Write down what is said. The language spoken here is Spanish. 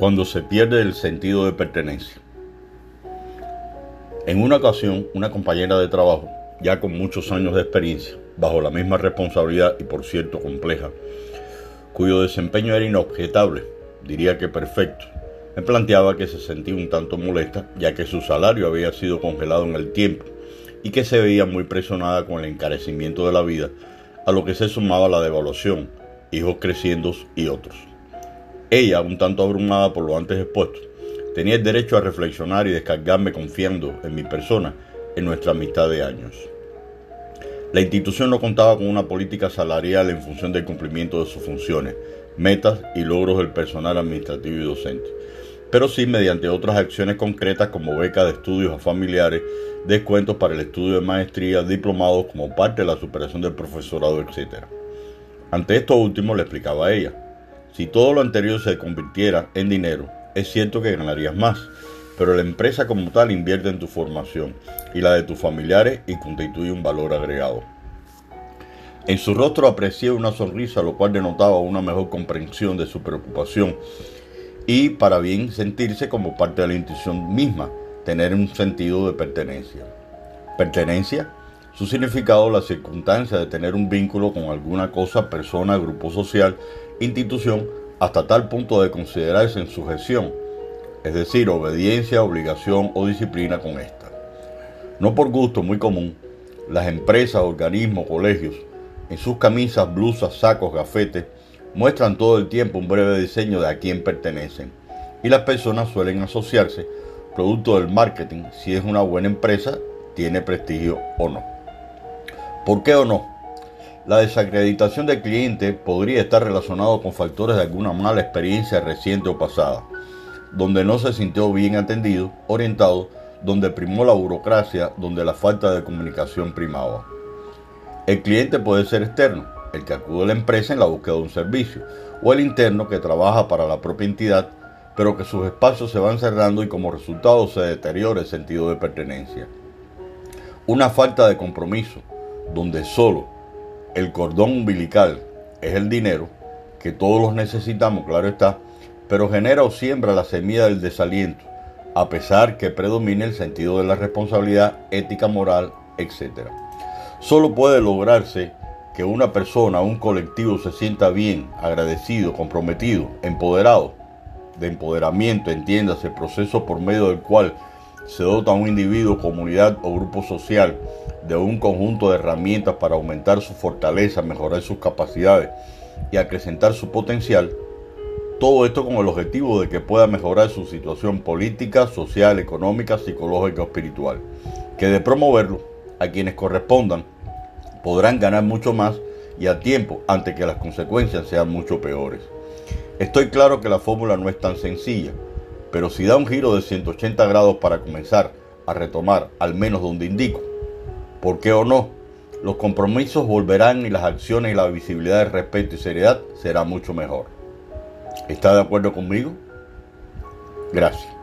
cuando se pierde el sentido de pertenencia. En una ocasión, una compañera de trabajo, ya con muchos años de experiencia, bajo la misma responsabilidad y por cierto compleja, cuyo desempeño era inobjetable, diría que perfecto, me planteaba que se sentía un tanto molesta ya que su salario había sido congelado en el tiempo y que se veía muy presionada con el encarecimiento de la vida, a lo que se sumaba la devaluación, hijos creciendo y otros. Ella, un tanto abrumada por lo antes expuesto, tenía el derecho a reflexionar y descargarme confiando en mi persona en nuestra amistad de años. La institución no contaba con una política salarial en función del cumplimiento de sus funciones, metas y logros del personal administrativo y docente, pero sí mediante otras acciones concretas como becas de estudios a familiares, descuentos para el estudio de maestría, diplomados como parte de la superación del profesorado, etc. Ante esto último le explicaba ella, si todo lo anterior se convirtiera en dinero, es cierto que ganarías más, pero la empresa como tal invierte en tu formación y la de tus familiares y constituye un valor agregado. En su rostro aprecié una sonrisa, lo cual denotaba una mejor comprensión de su preocupación y para bien sentirse como parte de la institución misma, tener un sentido de pertenencia. ¿Pertenencia? Su significado, la circunstancia de tener un vínculo con alguna cosa, persona, grupo social, institución, hasta tal punto de considerarse en sujeción, es decir, obediencia, obligación o disciplina con esta. No por gusto muy común, las empresas, organismos, colegios, en sus camisas, blusas, sacos, gafetes, muestran todo el tiempo un breve diseño de a quién pertenecen. Y las personas suelen asociarse, producto del marketing, si es una buena empresa, tiene prestigio o no. ¿Por qué o no? La desacreditación del cliente podría estar relacionado con factores de alguna mala experiencia reciente o pasada, donde no se sintió bien atendido, orientado, donde primó la burocracia, donde la falta de comunicación primaba. El cliente puede ser externo, el que acude a la empresa en la búsqueda de un servicio, o el interno que trabaja para la propia entidad, pero que sus espacios se van cerrando y como resultado se deteriora el sentido de pertenencia. Una falta de compromiso, donde solo el cordón umbilical es el dinero, que todos los necesitamos, claro está, pero genera o siembra la semilla del desaliento, a pesar que predomine el sentido de la responsabilidad ética, moral, etc. Solo puede lograrse que una persona, un colectivo se sienta bien, agradecido, comprometido, empoderado. De empoderamiento, entiéndase, proceso por medio del cual se dota a un individuo, comunidad o grupo social de un conjunto de herramientas para aumentar su fortaleza, mejorar sus capacidades y acrecentar su potencial, todo esto con el objetivo de que pueda mejorar su situación política, social, económica, psicológica o espiritual, que de promoverlo a quienes correspondan podrán ganar mucho más y a tiempo ante que las consecuencias sean mucho peores. Estoy claro que la fórmula no es tan sencilla, pero si da un giro de 180 grados para comenzar a retomar al menos donde indico, ¿Por qué o no? Los compromisos volverán y las acciones y la visibilidad de respeto y seriedad será mucho mejor. ¿Está de acuerdo conmigo? Gracias.